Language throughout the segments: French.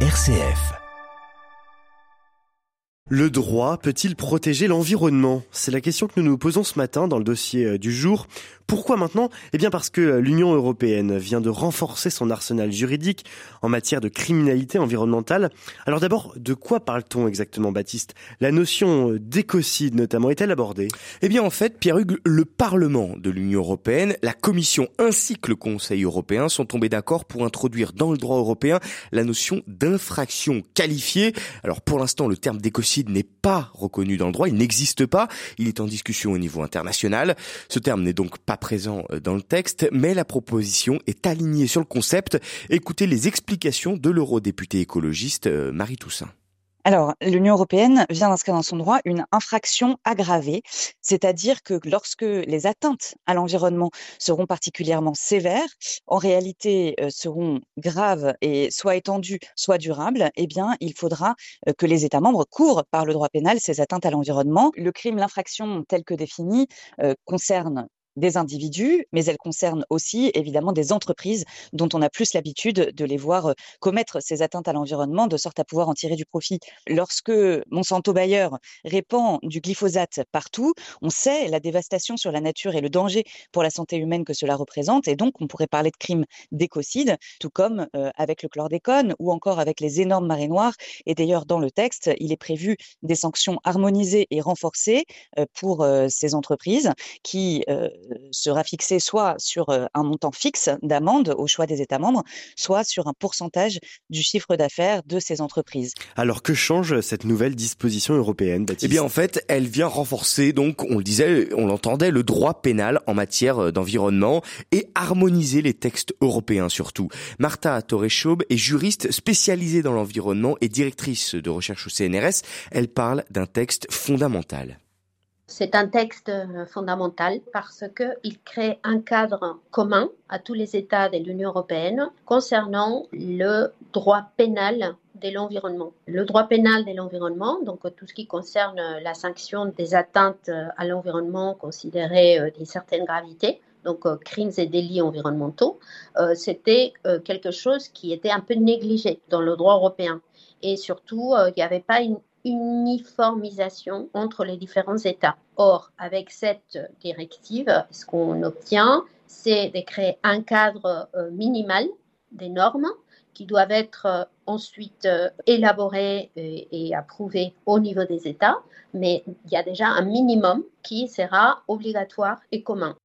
RCF. Le droit peut-il protéger l'environnement? C'est la question que nous nous posons ce matin dans le dossier euh, du jour. Pourquoi maintenant? Eh bien parce que l'Union européenne vient de renforcer son arsenal juridique en matière de criminalité environnementale. Alors d'abord, de quoi parle-t-on exactement, Baptiste? La notion d'écocide notamment est-elle abordée? Eh bien en fait, Pierre-Hugues, le Parlement de l'Union européenne, la Commission ainsi que le Conseil européen sont tombés d'accord pour introduire dans le droit européen la notion d'infraction qualifiée. Alors pour l'instant, le terme d'écocide n'est pas reconnu dans le droit, il n'existe pas, il est en discussion au niveau international. Ce terme n'est donc pas présent euh, dans le texte, mais la proposition est alignée sur le concept. Écoutez les explications de l'eurodéputé écologiste euh, Marie Toussaint. Alors, l'Union européenne vient d'inscrire dans son droit une infraction aggravée, c'est-à-dire que lorsque les atteintes à l'environnement seront particulièrement sévères, en réalité euh, seront graves et soit étendues, soit durables, eh bien, il faudra que les États membres courent par le droit pénal ces atteintes à l'environnement. Le crime, l'infraction telle que définie, concerne des individus, mais elle concerne aussi évidemment des entreprises dont on a plus l'habitude de les voir commettre ces atteintes à l'environnement de sorte à pouvoir en tirer du profit. Lorsque Monsanto Bayer répand du glyphosate partout, on sait la dévastation sur la nature et le danger pour la santé humaine que cela représente et donc on pourrait parler de crimes d'écocide, tout comme avec le chlordécone ou encore avec les énormes marées noires. Et d'ailleurs dans le texte, il est prévu des sanctions harmonisées et renforcées pour ces entreprises qui sera fixé soit sur un montant fixe d'amende au choix des États membres, soit sur un pourcentage du chiffre d'affaires de ces entreprises. Alors que change cette nouvelle disposition européenne, Baptiste? Eh bien en fait, elle vient renforcer, donc on le disait, on l'entendait, le droit pénal en matière d'environnement et harmoniser les textes européens surtout. Martha Torreschaub est juriste spécialisée dans l'environnement et directrice de recherche au CNRS. Elle parle d'un texte fondamental. C'est un texte euh, fondamental parce qu'il crée un cadre commun à tous les États de l'Union européenne concernant le droit pénal de l'environnement. Le droit pénal de l'environnement, donc tout ce qui concerne la sanction des atteintes à l'environnement considérées euh, d'une certaine gravité, donc euh, crimes et délits environnementaux, c'était quelque chose qui était un peu négligé dans le droit européen. Et surtout, il n'y avait pas une uniformisation entre les différents États. Or, avec cette directive, ce qu'on obtient, c'est de créer un cadre euh, minimal des normes qui doivent être euh, ensuite euh, élaborées et, et approuvées au niveau des États, mais il y a déjà un minimum qui sera obligatoire et commun.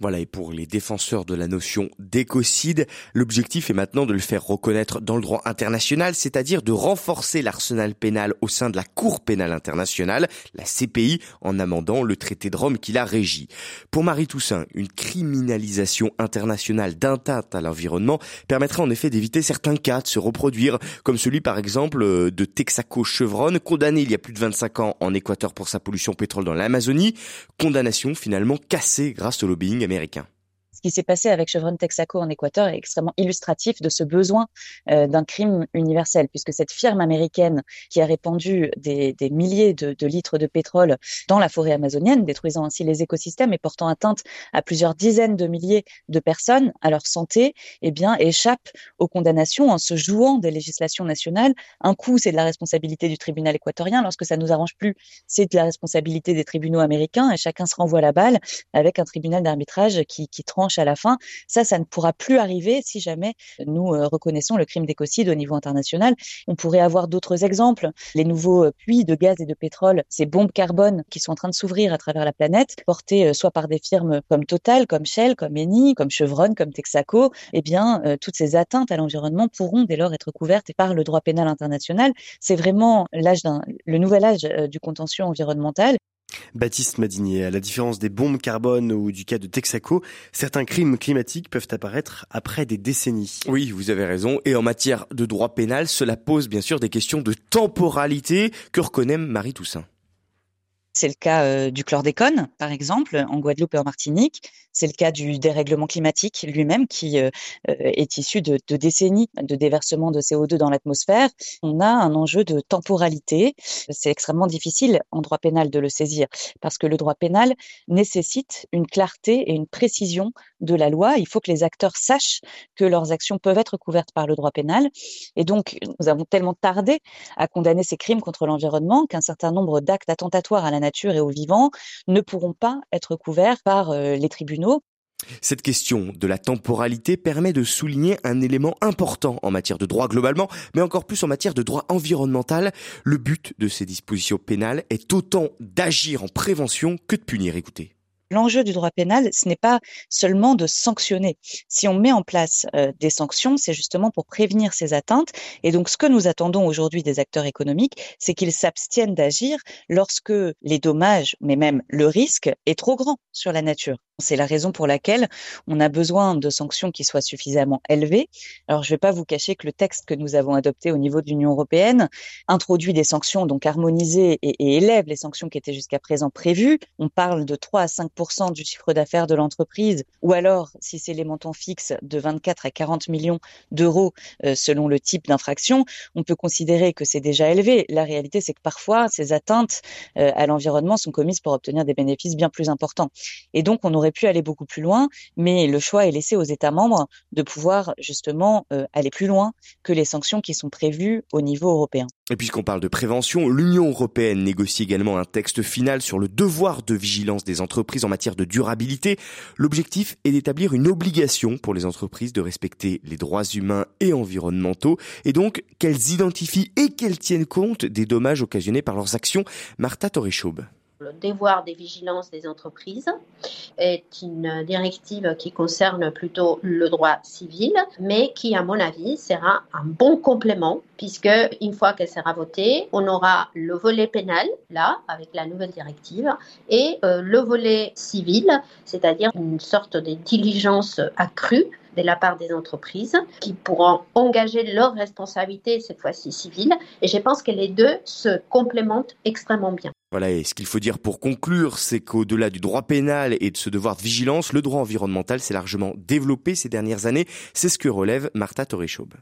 Voilà, et pour les défenseurs de la notion d'écocide, l'objectif est maintenant de le faire reconnaître dans le droit international, c'est-à-dire de renforcer l'arsenal pénal au sein de la Cour pénale internationale, la CPI, en amendant le traité de Rome qui la régit. Pour Marie Toussaint, une criminalisation internationale d'atteinte à l'environnement permettrait en effet d'éviter certains cas de se reproduire, comme celui par exemple de Texaco Chevron, condamné il y a plus de 25 ans en Équateur pour sa pollution pétrole dans l'Amazonie, condamnation finalement cassée grâce au lobbying américain ce qui s'est passé avec Chevron Texaco en Équateur est extrêmement illustratif de ce besoin euh, d'un crime universel, puisque cette firme américaine qui a répandu des, milliers de, litres de pétrole dans la forêt amazonienne, détruisant ainsi les écosystèmes et portant atteinte à plusieurs dizaines de milliers de personnes, à leur santé, eh bien, échappe aux condamnations en se jouant des législations nationales. Un coup, c'est de la responsabilité du tribunal équatorien. Lorsque ça nous arrange plus, c'est de la responsabilité des tribunaux américains et chacun se renvoie la balle avec un tribunal d'arbitrage qui tranche à la fin. Ça, ça ne pourra plus arriver si jamais nous euh, reconnaissons le crime d'écocide au niveau international. On pourrait avoir d'autres exemples. Les nouveaux euh, puits de gaz et de pétrole, ces bombes carbone qui sont en train de s'ouvrir à travers la planète, portées euh, soit par des firmes comme Total, comme Shell, comme Eni, comme Chevron, comme Texaco, eh bien, toutes ces atteintes à l'environnement pourront dès lors être couvertes par le droit pénal international. C'est vraiment l'âge le nouvel âge du contentieux environnemental. Baptiste Madinier, à la différence des bombes carbone ou du cas de Texaco, certains crimes climatiques peuvent apparaître après des décennies. Oui, vous avez raison. Et en matière de droit pénal, cela pose bien sûr des questions de temporalité que reconnaît Marie Toussaint? C'est le cas euh, du chlordécone, par exemple, en Guadeloupe et en Martinique. C'est le cas du dérèglement climatique lui-même, qui euh, euh, est issu de, de, décennies de déversement de CO2 dans l'atmosphère. On a un enjeu de temporalité. C'est extrêmement difficile en droit pénal de le saisir, parce que le droit pénal nécessite une clarté et une précision de la loi. Il faut que les acteurs sachent que leurs actions peuvent être couvertes par le droit pénal. Et donc, nous avons tellement tardé à condamner ces crimes contre l'environnement qu'un certain nombre d'actes attentatoires à la nature et aux vivants ne pourront pas être couverts par euh, les tribunaux. Cette question de la temporalité permet de souligner un élément important en matière de droit globalement, mais encore plus en matière de droit environnemental. Le but de ces dispositions pénales est autant d'agir en prévention que de punir. Écoutez. L'enjeu du droit pénal, ce n'est pas seulement de sanctionner. Si on met en place euh, des sanctions, c'est justement pour prévenir ces atteintes. Et donc, ce que nous attendons aujourd'hui des acteurs économiques, c'est qu'ils s'abstiennent d'agir lorsque les dommages, mais même le risque, est trop grand sur la nature. C'est la raison pour laquelle on a besoin de sanctions qui soient suffisamment élevées. Alors, je ne vais pas vous cacher que le texte que nous avons adopté au niveau de l'Union européenne introduit des sanctions donc harmonisées et, élève les sanctions qui étaient jusqu'à présent prévues. On parle de 3 à 5% du chiffre d'affaires de l'entreprise, ou alors, si c'est les montants fixes, de 24 à 40 millions d'euros euh, selon le type d'infraction, on peut considérer que c'est déjà élevé. La réalité, c'est que parfois, ces atteintes euh, à l'environnement sont commises pour obtenir des bénéfices bien plus importants. Et donc, on aurait pu aller beaucoup plus loin, mais le choix est laissé aux États membres de pouvoir justement euh, aller plus loin que les sanctions qui sont prévues au niveau européen. Et puisqu'on parle de prévention, l'Union européenne négocie également un texte final sur le devoir de vigilance des entreprises en matière de durabilité. L'objectif est d'établir une obligation pour les entreprises de respecter les droits humains et environnementaux et donc qu'elles identifient et qu'elles tiennent compte des dommages occasionnés par leurs actions. Martha Torreschaube. Le devoir des vigilances des entreprises est une directive qui concerne plutôt le droit civil, mais qui, à mon avis, sera un bon complément, puisque une fois qu'elle sera votée, on aura le volet pénal, là, avec la nouvelle directive, et euh, le volet civil, c'est-à-dire une sorte de diligence accrue de la part des entreprises qui pourront engager leurs responsabilités, cette fois-ci civiles. Et je pense que les deux se complémentent extrêmement bien. Voilà, et ce qu'il faut dire pour conclure, c'est qu'au-delà du droit pénal et de ce devoir de vigilance, le droit environnemental s'est largement développé ces dernières années. C'est ce que relève Martha Torreschaube.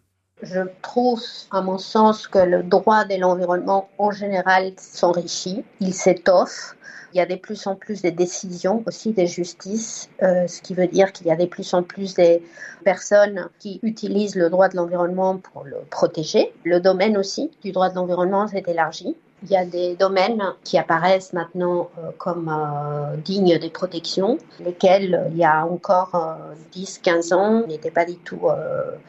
Je trouve, à mon sens, que le droit de l'environnement en général s'enrichit, il s'étoffe. Il y a de plus en plus de décisions aussi des justices, euh, ce qui veut dire qu'il y a de plus en plus de personnes qui utilisent le droit de l'environnement pour le protéger. Le domaine aussi du droit de l'environnement s'est élargi. Il y a des domaines qui apparaissent maintenant euh, comme euh, dignes de protection, lesquels il y a encore 10-15 euh, ans n'étaient pas du tout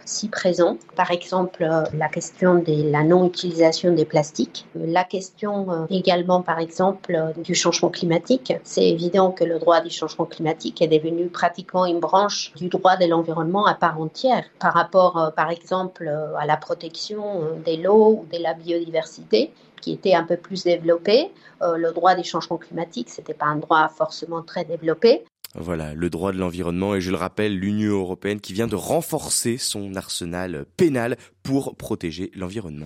si présents. Par exemple, la question de la non-utilisation des plastiques, la question également, par exemple, du changement climatique. C'est évident que le droit du changement climatique est devenu pratiquement une branche du droit de l'environnement à part entière par rapport, par exemple, à la protection de l'eau ou de la biodiversité qui était un peu plus développé. Euh, le droit des changements climatiques, c'était pas un droit forcément très développé. Voilà, le droit de l'environnement et je le rappelle, l'Union européenne qui vient de renforcer son arsenal pénal pour protéger l'environnement.